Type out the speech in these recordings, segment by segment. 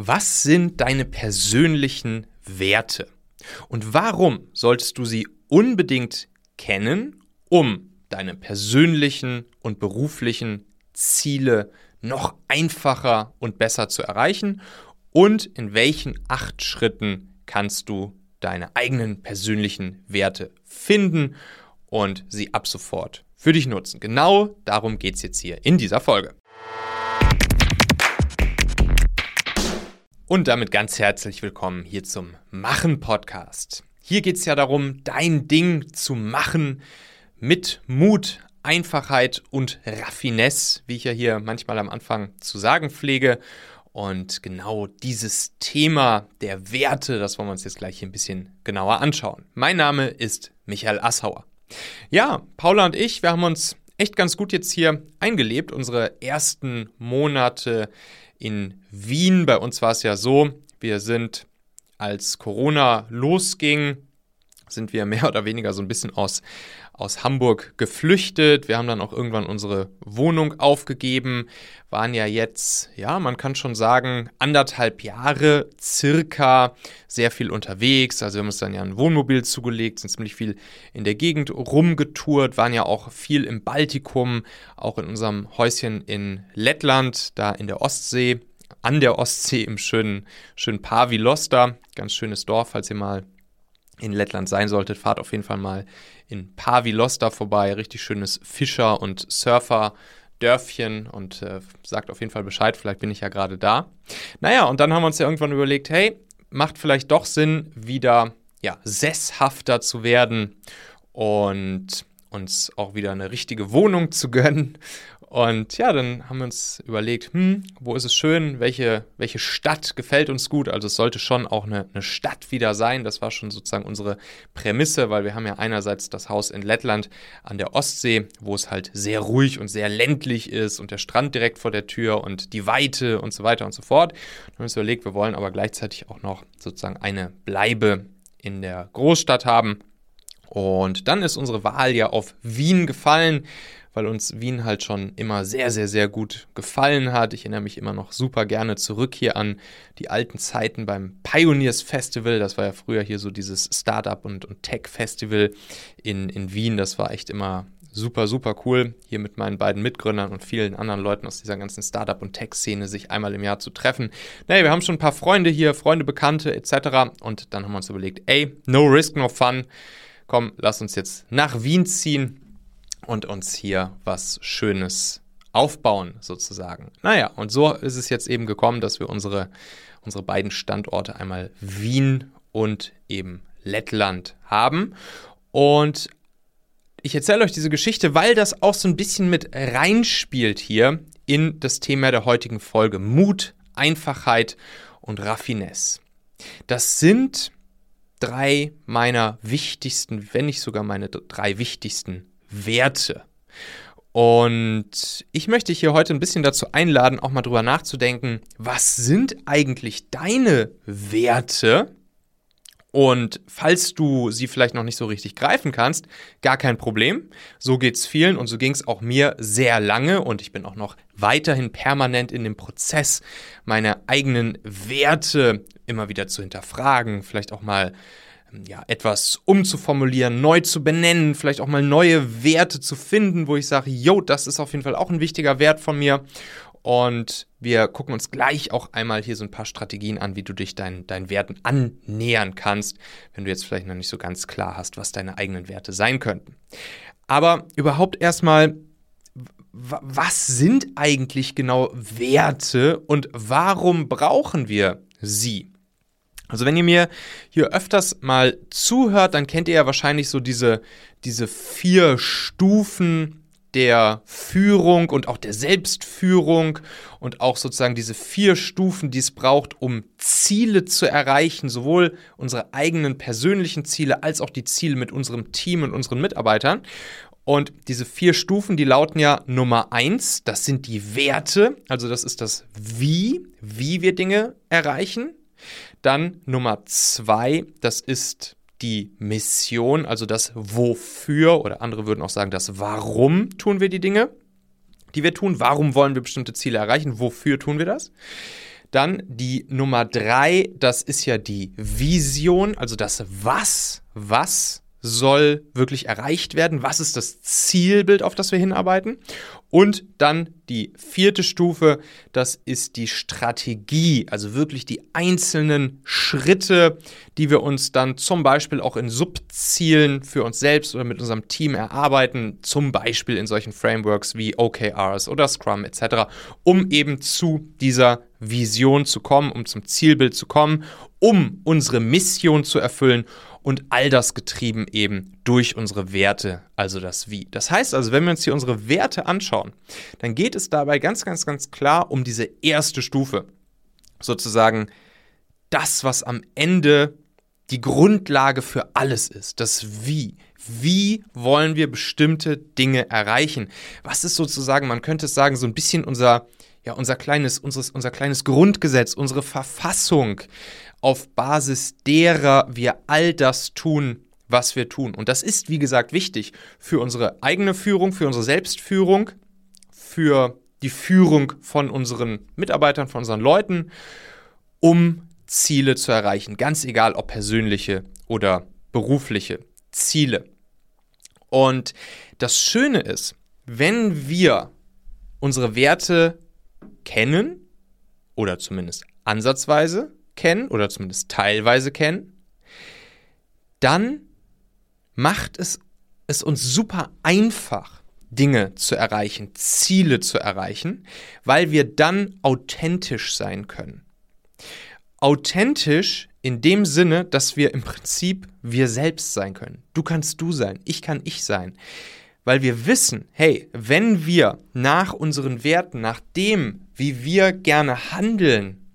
Was sind deine persönlichen Werte? Und warum solltest du sie unbedingt kennen, um deine persönlichen und beruflichen Ziele noch einfacher und besser zu erreichen? Und in welchen acht Schritten kannst du deine eigenen persönlichen Werte finden und sie ab sofort für dich nutzen? Genau darum geht es jetzt hier in dieser Folge. Und damit ganz herzlich willkommen hier zum Machen Podcast. Hier geht es ja darum, dein Ding zu machen mit Mut, Einfachheit und Raffinesse, wie ich ja hier manchmal am Anfang zu sagen pflege. Und genau dieses Thema der Werte, das wollen wir uns jetzt gleich hier ein bisschen genauer anschauen. Mein Name ist Michael Assauer. Ja, Paula und ich, wir haben uns echt ganz gut jetzt hier eingelebt, unsere ersten Monate in Wien. Bei uns war es ja so, wir sind, als Corona losging, sind wir mehr oder weniger so ein bisschen aus, aus Hamburg geflüchtet. Wir haben dann auch irgendwann unsere Wohnung aufgegeben, waren ja jetzt, ja, man kann schon sagen, anderthalb Jahre circa sehr viel unterwegs. Also wir haben uns dann ja ein Wohnmobil zugelegt, sind ziemlich viel in der Gegend rumgetourt, waren ja auch viel im Baltikum, auch in unserem Häuschen in Lettland, da in der Ostsee, an der Ostsee im schönen, schönen Pavilosta. Ganz schönes Dorf, falls ihr mal in Lettland sein solltet, fahrt auf jeden Fall mal in Pavilosta vorbei. Richtig schönes Fischer- und Surfer-Dörfchen und äh, sagt auf jeden Fall Bescheid, vielleicht bin ich ja gerade da. Naja, und dann haben wir uns ja irgendwann überlegt, hey, macht vielleicht doch Sinn, wieder ja, sesshafter zu werden und uns auch wieder eine richtige Wohnung zu gönnen und ja, dann haben wir uns überlegt, hm, wo ist es schön, welche, welche Stadt gefällt uns gut. Also es sollte schon auch eine, eine Stadt wieder sein. Das war schon sozusagen unsere Prämisse, weil wir haben ja einerseits das Haus in Lettland an der Ostsee, wo es halt sehr ruhig und sehr ländlich ist und der Strand direkt vor der Tür und die Weite und so weiter und so fort. Dann haben wir uns überlegt, wir wollen aber gleichzeitig auch noch sozusagen eine Bleibe in der Großstadt haben. Und dann ist unsere Wahl ja auf Wien gefallen weil uns Wien halt schon immer sehr, sehr, sehr gut gefallen hat. Ich erinnere mich immer noch super gerne zurück hier an die alten Zeiten beim Pioneers Festival. Das war ja früher hier so dieses Startup- und, und Tech-Festival in, in Wien. Das war echt immer super, super cool, hier mit meinen beiden Mitgründern und vielen anderen Leuten aus dieser ganzen Startup- und Tech-Szene sich einmal im Jahr zu treffen. Naja, wir haben schon ein paar Freunde hier, Freunde, Bekannte etc. Und dann haben wir uns überlegt, ey, no risk, no fun. Komm, lass uns jetzt nach Wien ziehen und uns hier was Schönes aufbauen, sozusagen. Naja, und so ist es jetzt eben gekommen, dass wir unsere, unsere beiden Standorte einmal Wien und eben Lettland haben. Und ich erzähle euch diese Geschichte, weil das auch so ein bisschen mit reinspielt hier in das Thema der heutigen Folge. Mut, Einfachheit und Raffinesse. Das sind drei meiner wichtigsten, wenn nicht sogar meine drei wichtigsten Werte. Und ich möchte dich hier heute ein bisschen dazu einladen, auch mal drüber nachzudenken, was sind eigentlich deine Werte? Und falls du sie vielleicht noch nicht so richtig greifen kannst, gar kein Problem. So geht es vielen und so ging es auch mir sehr lange und ich bin auch noch weiterhin permanent in dem Prozess, meine eigenen Werte immer wieder zu hinterfragen, vielleicht auch mal ja, etwas umzuformulieren, neu zu benennen, vielleicht auch mal neue Werte zu finden, wo ich sage, yo, das ist auf jeden Fall auch ein wichtiger Wert von mir. Und wir gucken uns gleich auch einmal hier so ein paar Strategien an, wie du dich deinen, deinen Werten annähern kannst, wenn du jetzt vielleicht noch nicht so ganz klar hast, was deine eigenen Werte sein könnten. Aber überhaupt erstmal, was sind eigentlich genau Werte und warum brauchen wir sie? Also wenn ihr mir hier öfters mal zuhört, dann kennt ihr ja wahrscheinlich so diese, diese vier Stufen der Führung und auch der Selbstführung und auch sozusagen diese vier Stufen, die es braucht, um Ziele zu erreichen, sowohl unsere eigenen persönlichen Ziele als auch die Ziele mit unserem Team und unseren Mitarbeitern. Und diese vier Stufen, die lauten ja Nummer eins, das sind die Werte, also das ist das Wie, wie wir Dinge erreichen. Dann Nummer zwei, das ist die Mission, also das Wofür oder andere würden auch sagen, das Warum tun wir die Dinge, die wir tun. Warum wollen wir bestimmte Ziele erreichen? Wofür tun wir das? Dann die Nummer drei, das ist ja die Vision, also das Was, was soll wirklich erreicht werden? Was ist das Zielbild, auf das wir hinarbeiten? Und dann die vierte Stufe, das ist die Strategie, also wirklich die einzelnen Schritte, die wir uns dann zum Beispiel auch in Subzielen für uns selbst oder mit unserem Team erarbeiten, zum Beispiel in solchen Frameworks wie OKRs oder Scrum etc., um eben zu dieser Vision zu kommen, um zum Zielbild zu kommen, um unsere Mission zu erfüllen und all das getrieben eben durch unsere Werte, also das Wie. Das heißt also, wenn wir uns hier unsere Werte anschauen, dann geht es dabei ganz, ganz, ganz klar um diese erste Stufe. Sozusagen das, was am Ende die Grundlage für alles ist, das Wie. Wie wollen wir bestimmte Dinge erreichen? Was ist sozusagen, man könnte es sagen, so ein bisschen unser, ja, unser kleines, unseres, unser kleines Grundgesetz, unsere Verfassung, auf Basis derer wir all das tun, was wir tun. Und das ist, wie gesagt, wichtig für unsere eigene Führung, für unsere Selbstführung, für die Führung von unseren Mitarbeitern, von unseren Leuten, um Ziele zu erreichen. Ganz egal, ob persönliche oder berufliche Ziele. Und das Schöne ist, wenn wir unsere Werte kennen, oder zumindest ansatzweise, kennen oder zumindest teilweise kennen, dann macht es es uns super einfach, Dinge zu erreichen, Ziele zu erreichen, weil wir dann authentisch sein können. Authentisch in dem Sinne, dass wir im Prinzip wir selbst sein können. Du kannst du sein, ich kann ich sein. Weil wir wissen, hey, wenn wir nach unseren Werten, nach dem, wie wir gerne handeln,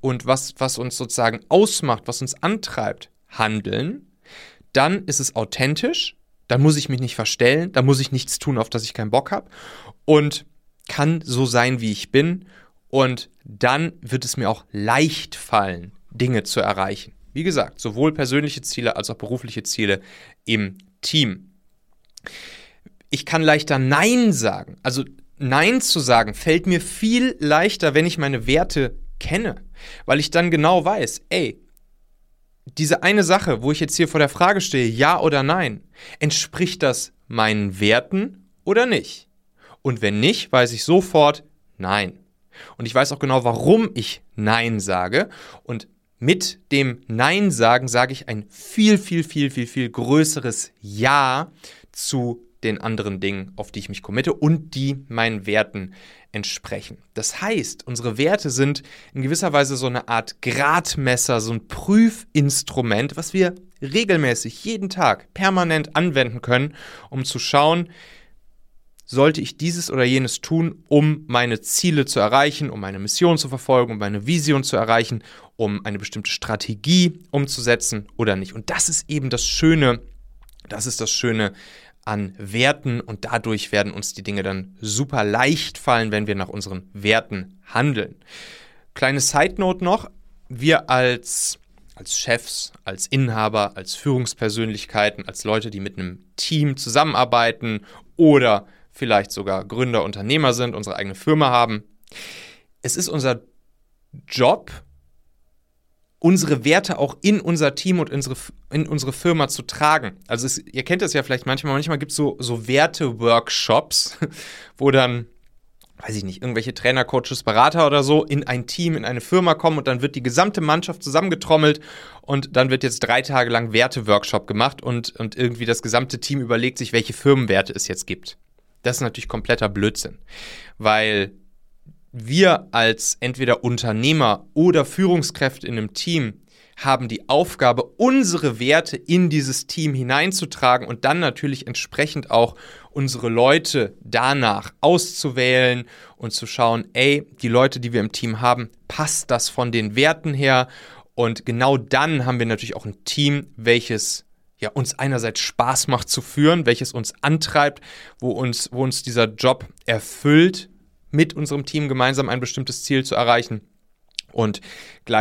und was, was uns sozusagen ausmacht, was uns antreibt, handeln, dann ist es authentisch, dann muss ich mich nicht verstellen, dann muss ich nichts tun, auf das ich keinen Bock habe und kann so sein, wie ich bin und dann wird es mir auch leicht fallen, Dinge zu erreichen. Wie gesagt, sowohl persönliche Ziele als auch berufliche Ziele im Team. Ich kann leichter Nein sagen. Also Nein zu sagen fällt mir viel leichter, wenn ich meine Werte kenne, weil ich dann genau weiß, ey, diese eine Sache, wo ich jetzt hier vor der Frage stehe, ja oder nein, entspricht das meinen Werten oder nicht? Und wenn nicht, weiß ich sofort nein. Und ich weiß auch genau, warum ich nein sage. Und mit dem Nein sagen sage ich ein viel, viel, viel, viel, viel größeres Ja zu den anderen Dingen, auf die ich mich committe und die meinen Werten entsprechen. Das heißt, unsere Werte sind in gewisser Weise so eine Art Gradmesser, so ein Prüfinstrument, was wir regelmäßig jeden Tag permanent anwenden können, um zu schauen, sollte ich dieses oder jenes tun, um meine Ziele zu erreichen, um meine Mission zu verfolgen, um meine Vision zu erreichen, um eine bestimmte Strategie umzusetzen oder nicht. Und das ist eben das Schöne, das ist das Schöne an Werten und dadurch werden uns die Dinge dann super leicht fallen, wenn wir nach unseren Werten handeln. Kleine Side Note noch, wir als als Chefs, als Inhaber, als Führungspersönlichkeiten, als Leute, die mit einem Team zusammenarbeiten oder vielleicht sogar Gründer, Unternehmer sind, unsere eigene Firma haben. Es ist unser Job, unsere Werte auch in unser Team und unsere, in unsere Firma zu tragen. Also es, ihr kennt das ja vielleicht manchmal, manchmal gibt es so, so Werte-Workshops, wo dann, weiß ich nicht, irgendwelche Trainer, Coaches, Berater oder so in ein Team, in eine Firma kommen und dann wird die gesamte Mannschaft zusammengetrommelt und dann wird jetzt drei Tage lang Werte-Workshop gemacht und, und irgendwie das gesamte Team überlegt sich, welche Firmenwerte es jetzt gibt. Das ist natürlich kompletter Blödsinn, weil wir als entweder Unternehmer oder Führungskräfte in einem Team haben die Aufgabe, unsere Werte in dieses Team hineinzutragen und dann natürlich entsprechend auch unsere Leute danach auszuwählen und zu schauen, ey, die Leute, die wir im Team haben, passt das von den Werten her? Und genau dann haben wir natürlich auch ein Team, welches ja, uns einerseits Spaß macht zu führen, welches uns antreibt, wo uns, wo uns dieser Job erfüllt, mit unserem Team gemeinsam ein bestimmtes Ziel zu erreichen. Und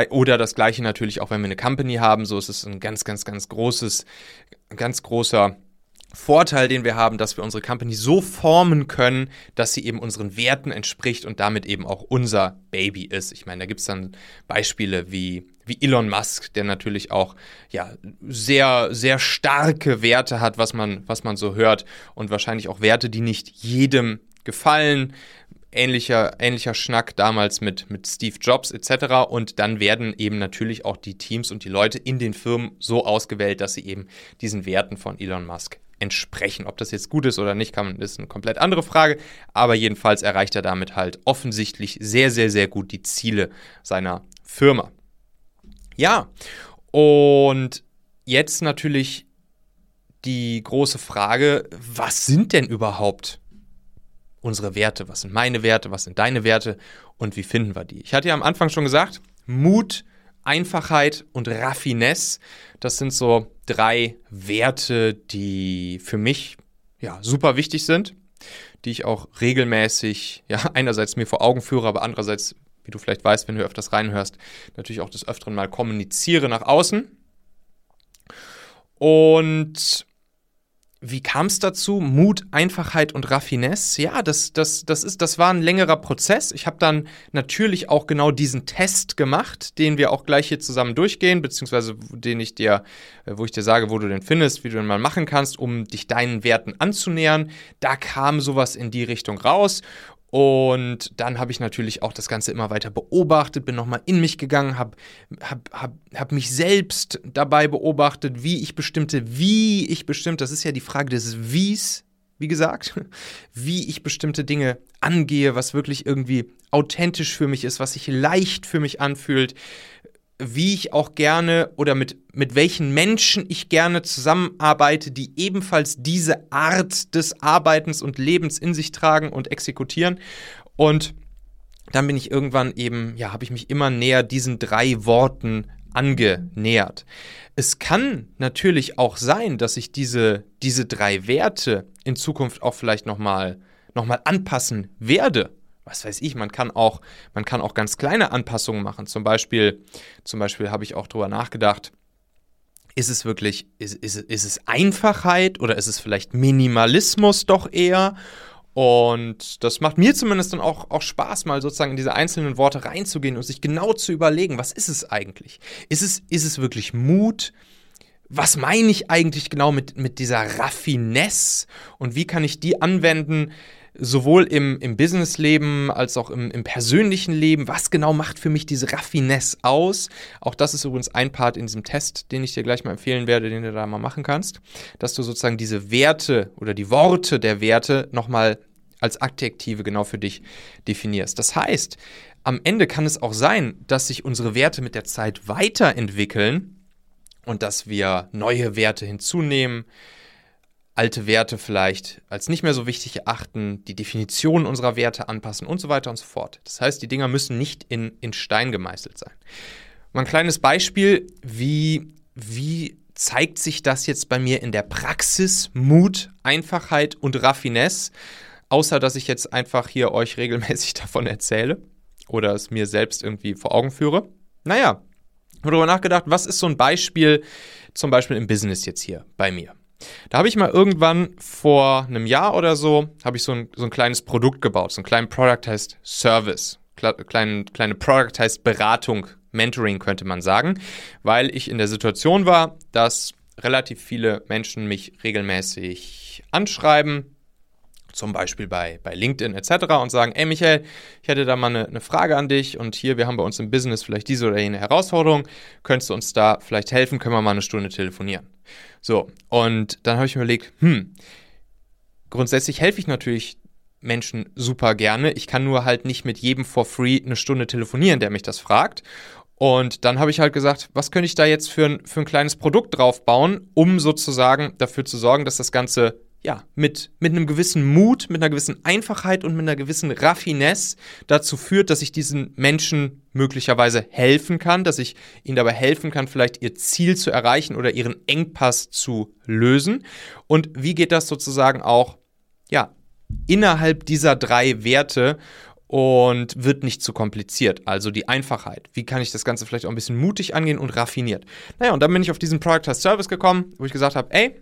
oder das gleiche natürlich auch, wenn wir eine Company haben, so ist es ein ganz, ganz, ganz großes, ganz großer Vorteil, den wir haben, dass wir unsere Company so formen können, dass sie eben unseren Werten entspricht und damit eben auch unser Baby ist. Ich meine, da gibt es dann Beispiele wie, wie Elon Musk, der natürlich auch ja, sehr, sehr starke Werte hat, was man, was man so hört und wahrscheinlich auch Werte, die nicht jedem gefallen. Ähnlicher, ähnlicher Schnack damals mit, mit Steve Jobs etc. Und dann werden eben natürlich auch die Teams und die Leute in den Firmen so ausgewählt, dass sie eben diesen Werten von Elon Musk entsprechen. Ob das jetzt gut ist oder nicht, kann, ist eine komplett andere Frage. Aber jedenfalls erreicht er damit halt offensichtlich sehr, sehr, sehr gut die Ziele seiner Firma. Ja, und jetzt natürlich die große Frage, was sind denn überhaupt unsere Werte? Was sind meine Werte? Was sind deine Werte? Und wie finden wir die? Ich hatte ja am Anfang schon gesagt, Mut, Einfachheit und Raffinesse, das sind so drei Werte, die für mich ja, super wichtig sind, die ich auch regelmäßig, ja, einerseits mir vor Augen führe, aber andererseits, wie du vielleicht weißt, wenn du öfters reinhörst, natürlich auch des Öfteren mal kommuniziere nach außen. Und wie kam es dazu? Mut, Einfachheit und Raffinesse? Ja, das, das, das, ist, das war ein längerer Prozess. Ich habe dann natürlich auch genau diesen Test gemacht, den wir auch gleich hier zusammen durchgehen, beziehungsweise den ich dir, äh, wo ich dir sage, wo du den findest, wie du den mal machen kannst, um dich deinen Werten anzunähern. Da kam sowas in die Richtung raus. Und dann habe ich natürlich auch das Ganze immer weiter beobachtet, bin nochmal in mich gegangen, habe hab, hab, hab mich selbst dabei beobachtet, wie ich bestimmte, wie ich bestimmte, das ist ja die Frage des Wies, wie gesagt, wie ich bestimmte Dinge angehe, was wirklich irgendwie authentisch für mich ist, was sich leicht für mich anfühlt, wie ich auch gerne oder mit, mit welchen Menschen ich gerne zusammenarbeite, die ebenfalls diese Art des Arbeitens und Lebens in sich tragen und exekutieren. Und dann bin ich irgendwann eben, ja, habe ich mich immer näher diesen drei Worten angenähert. Es kann natürlich auch sein, dass ich diese, diese drei Werte in Zukunft auch vielleicht nochmal noch mal anpassen werde was weiß ich, man kann auch, man kann auch ganz kleine Anpassungen machen. Zum Beispiel, zum Beispiel habe ich auch darüber nachgedacht, ist es wirklich, ist, ist, ist es Einfachheit oder ist es vielleicht Minimalismus doch eher? Und das macht mir zumindest dann auch, auch Spaß, mal sozusagen in diese einzelnen Worte reinzugehen und sich genau zu überlegen, was ist es eigentlich? Ist es, ist es wirklich Mut? Was meine ich eigentlich genau mit, mit dieser Raffinesse und wie kann ich die anwenden, sowohl im, im Businessleben als auch im, im persönlichen Leben. Was genau macht für mich diese Raffinesse aus? Auch das ist übrigens ein Part in diesem Test, den ich dir gleich mal empfehlen werde, den du da mal machen kannst, dass du sozusagen diese Werte oder die Worte der Werte nochmal als Adjektive genau für dich definierst. Das heißt, am Ende kann es auch sein, dass sich unsere Werte mit der Zeit weiterentwickeln und dass wir neue Werte hinzunehmen, alte Werte vielleicht als nicht mehr so wichtig erachten, die Definition unserer Werte anpassen und so weiter und so fort. Das heißt, die Dinger müssen nicht in, in Stein gemeißelt sein. Mal ein kleines Beispiel, wie, wie zeigt sich das jetzt bei mir in der Praxis? Mut, Einfachheit und Raffinesse, außer dass ich jetzt einfach hier euch regelmäßig davon erzähle oder es mir selbst irgendwie vor Augen führe. Naja, ich habe darüber nachgedacht, was ist so ein Beispiel, zum Beispiel im Business jetzt hier bei mir? Da habe ich mal irgendwann vor einem Jahr oder so, habe ich so ein, so ein kleines Produkt gebaut. So ein kleines Product heißt Service. Kleine, kleine Product heißt Beratung, Mentoring könnte man sagen, weil ich in der Situation war, dass relativ viele Menschen mich regelmäßig anschreiben, zum Beispiel bei, bei LinkedIn etc. und sagen, ey Michael, ich hätte da mal eine, eine, Frage an dich und hier, wir haben bei uns im Business vielleicht diese oder jene Herausforderung, könntest du uns da vielleicht helfen, können wir mal eine Stunde telefonieren. So, und dann habe ich mir überlegt, hm, grundsätzlich helfe ich natürlich Menschen super gerne. Ich kann nur halt nicht mit jedem for free eine Stunde telefonieren, der mich das fragt. Und dann habe ich halt gesagt, was könnte ich da jetzt für ein, für ein kleines Produkt draufbauen, um sozusagen dafür zu sorgen, dass das Ganze ja, mit, mit einem gewissen Mut, mit einer gewissen Einfachheit und mit einer gewissen Raffinesse dazu führt, dass ich diesen Menschen möglicherweise helfen kann, dass ich ihnen dabei helfen kann, vielleicht ihr Ziel zu erreichen oder ihren Engpass zu lösen. Und wie geht das sozusagen auch, ja, innerhalb dieser drei Werte und wird nicht zu kompliziert. Also die Einfachheit. Wie kann ich das Ganze vielleicht auch ein bisschen mutig angehen und raffiniert? Naja, und dann bin ich auf diesen Product as Service gekommen, wo ich gesagt habe, ey,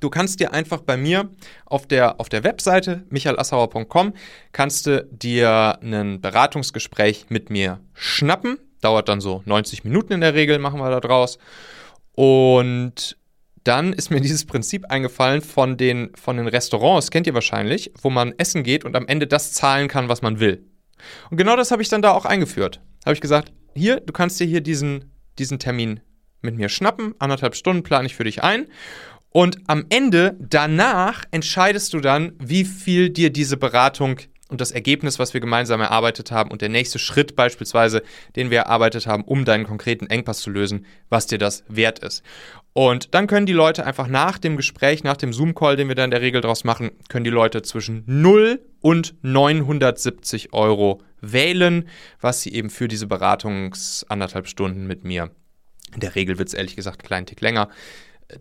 Du kannst dir einfach bei mir auf der, auf der Webseite michaelassauer.com kannst du dir ein Beratungsgespräch mit mir schnappen. Dauert dann so 90 Minuten in der Regel, machen wir da draus. Und dann ist mir dieses Prinzip eingefallen von den, von den Restaurants, kennt ihr wahrscheinlich, wo man essen geht und am Ende das zahlen kann, was man will. Und genau das habe ich dann da auch eingeführt. Habe ich gesagt, hier, du kannst dir hier diesen, diesen Termin mit mir schnappen, anderthalb Stunden plane ich für dich ein. Und am Ende, danach, entscheidest du dann, wie viel dir diese Beratung und das Ergebnis, was wir gemeinsam erarbeitet haben und der nächste Schritt beispielsweise, den wir erarbeitet haben, um deinen konkreten Engpass zu lösen, was dir das wert ist. Und dann können die Leute einfach nach dem Gespräch, nach dem Zoom-Call, den wir da in der Regel draus machen, können die Leute zwischen 0 und 970 Euro wählen, was sie eben für diese Beratungs anderthalb Stunden mit mir, in der Regel wird es ehrlich gesagt einen kleinen Tick länger,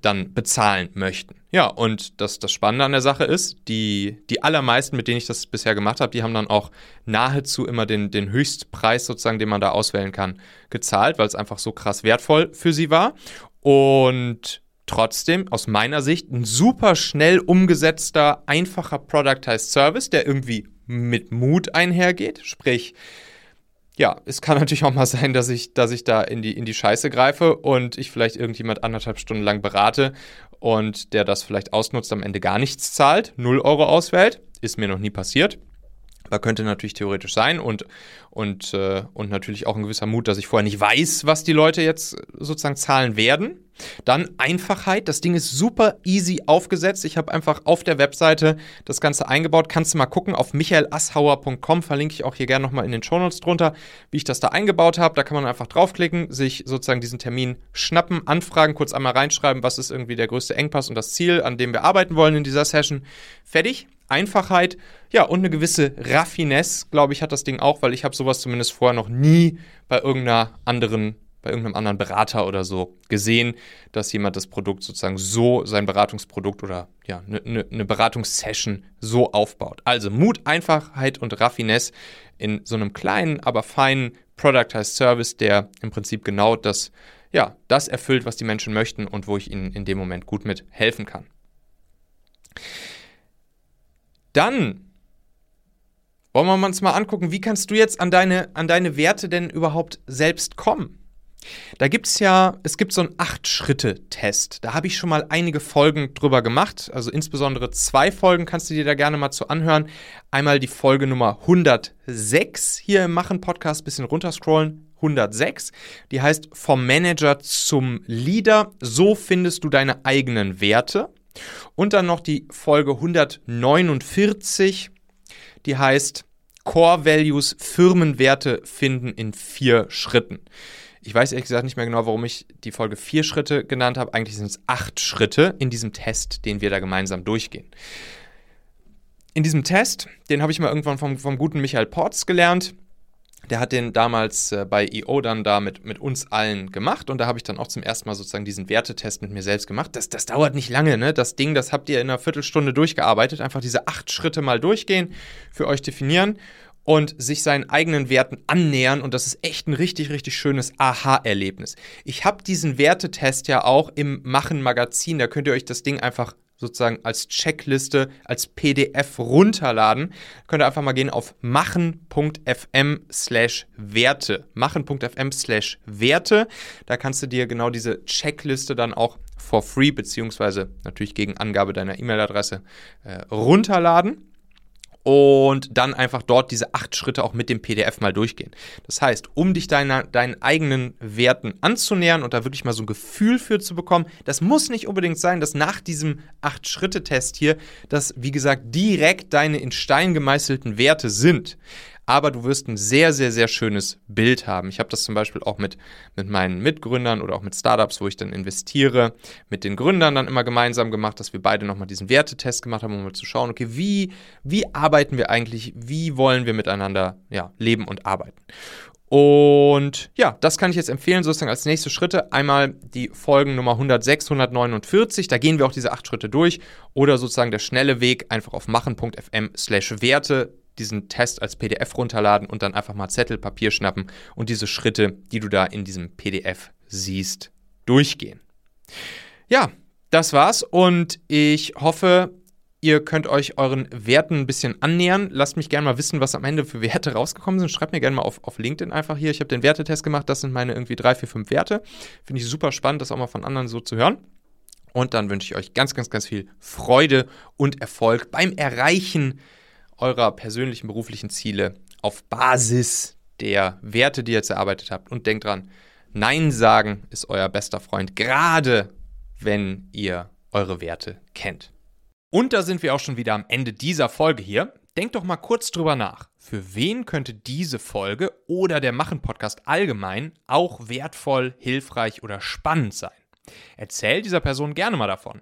dann bezahlen möchten. Ja, und das, das Spannende an der Sache ist, die, die allermeisten, mit denen ich das bisher gemacht habe, die haben dann auch nahezu immer den, den Höchstpreis sozusagen, den man da auswählen kann, gezahlt, weil es einfach so krass wertvoll für sie war. Und trotzdem aus meiner Sicht ein super schnell umgesetzter, einfacher Productized Service, der irgendwie mit Mut einhergeht. Sprich, ja, es kann natürlich auch mal sein, dass ich, dass ich da in die, in die Scheiße greife und ich vielleicht irgendjemand anderthalb Stunden lang berate und der das vielleicht ausnutzt, am Ende gar nichts zahlt, 0 Euro auswählt. Ist mir noch nie passiert. Da könnte natürlich theoretisch sein und, und, äh, und natürlich auch ein gewisser Mut, dass ich vorher nicht weiß, was die Leute jetzt sozusagen zahlen werden. Dann Einfachheit. Das Ding ist super easy aufgesetzt. Ich habe einfach auf der Webseite das Ganze eingebaut. Kannst du mal gucken auf michaelasshauer.com. Verlinke ich auch hier gerne nochmal in den Shownotes drunter, wie ich das da eingebaut habe. Da kann man einfach draufklicken, sich sozusagen diesen Termin schnappen, anfragen, kurz einmal reinschreiben, was ist irgendwie der größte Engpass und das Ziel, an dem wir arbeiten wollen in dieser Session. Fertig. Einfachheit, ja, und eine gewisse Raffinesse, glaube ich, hat das Ding auch, weil ich habe sowas zumindest vorher noch nie bei irgendeiner anderen bei irgendeinem anderen Berater oder so gesehen, dass jemand das Produkt sozusagen so, sein Beratungsprodukt oder ja, eine ne, ne Beratungssession so aufbaut. Also Mut, Einfachheit und Raffinesse in so einem kleinen, aber feinen Productized Service, der im Prinzip genau das, ja, das erfüllt, was die Menschen möchten und wo ich ihnen in dem Moment gut mit helfen kann. Dann wollen wir uns mal angucken, wie kannst du jetzt an deine, an deine Werte denn überhaupt selbst kommen? Da gibt es ja, es gibt so einen Acht-Schritte-Test. Da habe ich schon mal einige Folgen drüber gemacht. Also insbesondere zwei Folgen kannst du dir da gerne mal zu anhören. Einmal die Folge Nummer 106 hier im Machen-Podcast, bisschen runterscrollen. 106. Die heißt Vom Manager zum Leader. So findest du deine eigenen Werte. Und dann noch die Folge 149. Die heißt Core Values Firmenwerte finden in vier Schritten. Ich weiß ehrlich gesagt nicht mehr genau, warum ich die Folge vier Schritte genannt habe. Eigentlich sind es acht Schritte in diesem Test, den wir da gemeinsam durchgehen. In diesem Test, den habe ich mal irgendwann vom, vom guten Michael Porz gelernt. Der hat den damals äh, bei EO dann da mit, mit uns allen gemacht und da habe ich dann auch zum ersten Mal sozusagen diesen Wertetest mit mir selbst gemacht. Das, das dauert nicht lange, ne? Das Ding, das habt ihr in einer Viertelstunde durchgearbeitet. Einfach diese acht Schritte mal durchgehen, für euch definieren und sich seinen eigenen Werten annähern. Und das ist echt ein richtig, richtig schönes Aha-Erlebnis. Ich habe diesen Wertetest ja auch im Machen-Magazin. Da könnt ihr euch das Ding einfach sozusagen als Checkliste, als PDF runterladen. Könnt ihr einfach mal gehen auf machen.fm slash Werte. Machen.fm slash Werte. Da kannst du dir genau diese Checkliste dann auch for free, beziehungsweise natürlich gegen Angabe deiner E-Mail-Adresse äh, runterladen und dann einfach dort diese acht Schritte auch mit dem PDF mal durchgehen. Das heißt, um dich deiner, deinen eigenen Werten anzunähern und da wirklich mal so ein Gefühl für zu bekommen, das muss nicht unbedingt sein, dass nach diesem acht-Schritte-Test hier, dass, wie gesagt, direkt deine in Stein gemeißelten Werte sind aber du wirst ein sehr, sehr, sehr schönes Bild haben. Ich habe das zum Beispiel auch mit, mit meinen Mitgründern oder auch mit Startups, wo ich dann investiere, mit den Gründern dann immer gemeinsam gemacht, dass wir beide nochmal diesen Wertetest gemacht haben, um mal zu schauen, okay, wie, wie arbeiten wir eigentlich, wie wollen wir miteinander ja, leben und arbeiten. Und ja, das kann ich jetzt empfehlen, sozusagen als nächste Schritte. Einmal die Folgen Nummer 106, 149, da gehen wir auch diese acht Schritte durch. Oder sozusagen der schnelle Weg, einfach auf machen.fm slash Werte diesen Test als PDF runterladen und dann einfach mal Zettel, Papier schnappen und diese Schritte, die du da in diesem PDF siehst, durchgehen. Ja, das war's und ich hoffe, Ihr könnt euch euren Werten ein bisschen annähern. Lasst mich gerne mal wissen, was am Ende für Werte rausgekommen sind. Schreibt mir gerne mal auf, auf LinkedIn einfach hier. Ich habe den Wertetest gemacht. Das sind meine irgendwie drei, vier, fünf Werte. Finde ich super spannend, das auch mal von anderen so zu hören. Und dann wünsche ich euch ganz, ganz, ganz viel Freude und Erfolg beim Erreichen eurer persönlichen beruflichen Ziele auf Basis der Werte, die ihr jetzt erarbeitet habt. Und denkt dran, Nein sagen ist euer bester Freund, gerade wenn ihr eure Werte kennt. Und da sind wir auch schon wieder am Ende dieser Folge hier. Denkt doch mal kurz drüber nach. Für wen könnte diese Folge oder der Machen-Podcast allgemein auch wertvoll, hilfreich oder spannend sein? Erzähl dieser Person gerne mal davon.